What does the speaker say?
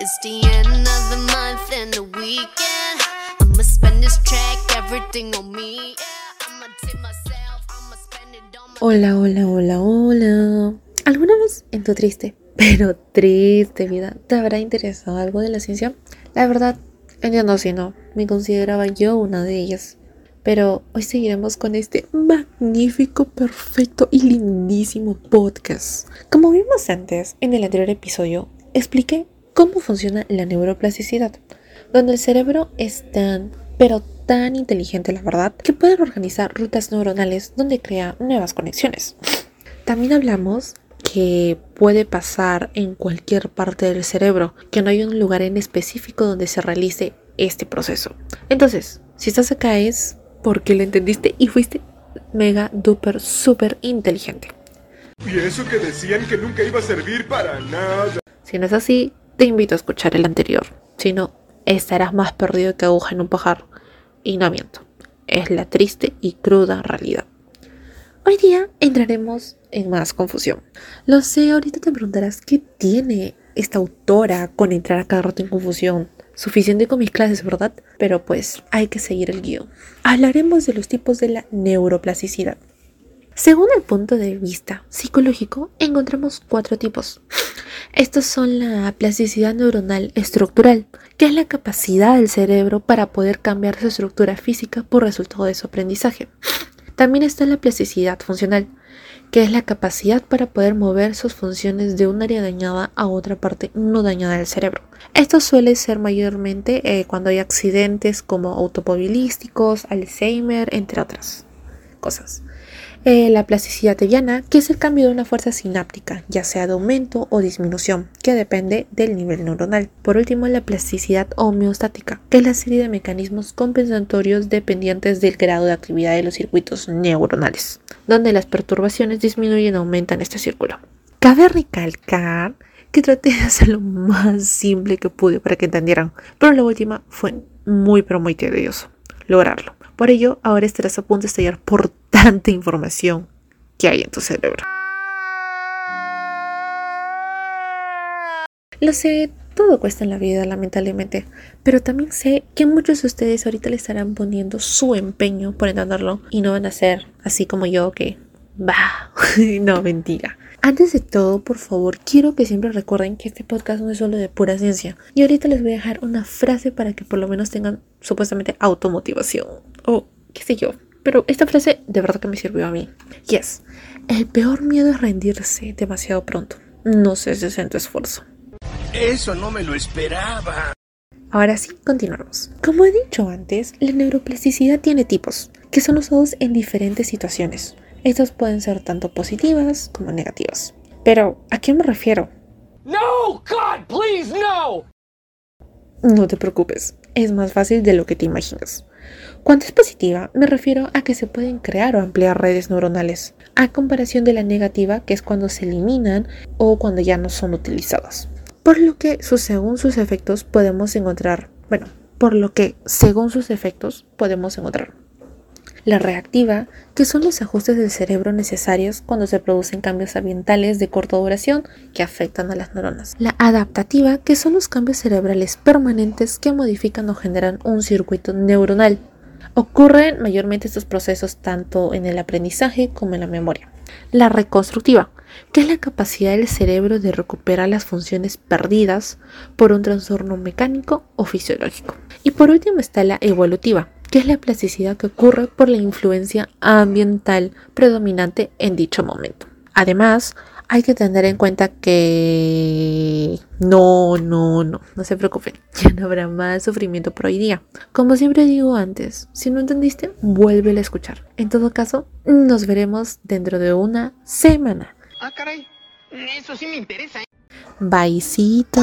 It's the end of the month and the weekend. I'ma spend this track, everything on me. Yeah, I'ma tip myself, I'ma spend it on my Hola, hola, hola, hola. ¿Alguna vez en tu triste, pero triste vida, te habrá interesado algo de la ciencia? La verdad, entiendo si no, me consideraba yo una de ellas. Pero hoy seguiremos con este magnífico, perfecto y lindísimo podcast. Como vimos antes, en el anterior episodio, expliqué cómo funciona la neuroplasticidad, donde el cerebro es tan, pero tan inteligente, la verdad, que puede organizar rutas neuronales donde crea nuevas conexiones. También hablamos que puede pasar en cualquier parte del cerebro, que no hay un lugar en específico donde se realice este proceso. Entonces, si estás acá es porque lo entendiste y fuiste mega, duper, súper inteligente. Y eso que decían que nunca iba a servir para nada. Si no es así, te invito a escuchar el anterior. Si no, estarás más perdido que aguja en un pajar. Y no miento, es la triste y cruda realidad. Hoy día entraremos en más confusión. Lo sé, ahorita te preguntarás qué tiene esta autora con entrar a cada rato en confusión. Suficiente con mis clases, ¿verdad? Pero pues hay que seguir el guion. Hablaremos de los tipos de la neuroplasticidad. Según el punto de vista psicológico, encontramos cuatro tipos. Estos son la plasticidad neuronal estructural, que es la capacidad del cerebro para poder cambiar su estructura física por resultado de su aprendizaje. También está la plasticidad funcional, que es la capacidad para poder mover sus funciones de un área dañada a otra parte no dañada del cerebro. Esto suele ser mayormente eh, cuando hay accidentes como automovilísticos, Alzheimer, entre otras cosas. Eh, la plasticidad tebiana, que es el cambio de una fuerza sináptica, ya sea de aumento o disminución, que depende del nivel neuronal. Por último, la plasticidad homeostática, que es la serie de mecanismos compensatorios dependientes del grado de actividad de los circuitos neuronales, donde las perturbaciones disminuyen o aumentan este círculo. Cabe recalcar que traté de hacer lo más simple que pude para que entendieran, pero la última fue muy pero muy tedioso lograrlo. Por ello, ahora estarás a punto de estallar por tanta información que hay en tu cerebro. Lo sé, todo cuesta en la vida, lamentablemente, pero también sé que muchos de ustedes ahorita le estarán poniendo su empeño por entenderlo y no van a ser así como yo que, bah, no, mentira. Antes de todo, por favor, quiero que siempre recuerden que este podcast no es solo de pura ciencia. Y ahorita les voy a dejar una frase para que por lo menos tengan supuestamente automotivación. O qué sé yo. Pero esta frase de verdad que me sirvió a mí. Yes. El peor miedo es rendirse demasiado pronto. No ceses en tu esfuerzo. Eso no me lo esperaba. Ahora sí, continuamos. Como he dicho antes, la neuroplasticidad tiene tipos, que son usados en diferentes situaciones. Estos pueden ser tanto positivas como negativas. Pero, ¿a qué me refiero? No, God, please, no! No te preocupes, es más fácil de lo que te imaginas. Cuando es positiva, me refiero a que se pueden crear o ampliar redes neuronales, a comparación de la negativa, que es cuando se eliminan o cuando ya no son utilizadas. Por lo que, según sus efectos, podemos encontrar, bueno, por lo que, según sus efectos, podemos encontrar la reactiva, que son los ajustes del cerebro necesarios cuando se producen cambios ambientales de corta duración que afectan a las neuronas. La adaptativa, que son los cambios cerebrales permanentes que modifican o generan un circuito neuronal. Ocurren mayormente estos procesos tanto en el aprendizaje como en la memoria. La reconstructiva, que es la capacidad del cerebro de recuperar las funciones perdidas por un trastorno mecánico o fisiológico. Y por último está la evolutiva, que es la plasticidad que ocurre por la influencia ambiental predominante en dicho momento. Además, hay que tener en cuenta que no, no, no, no se preocupen, ya no habrá más sufrimiento por hoy día. Como siempre digo antes, si no entendiste, vuélvele a escuchar. En todo caso, nos veremos dentro de una semana. Ah, caray, eso sí me interesa. ¿eh? Bye, Baisito.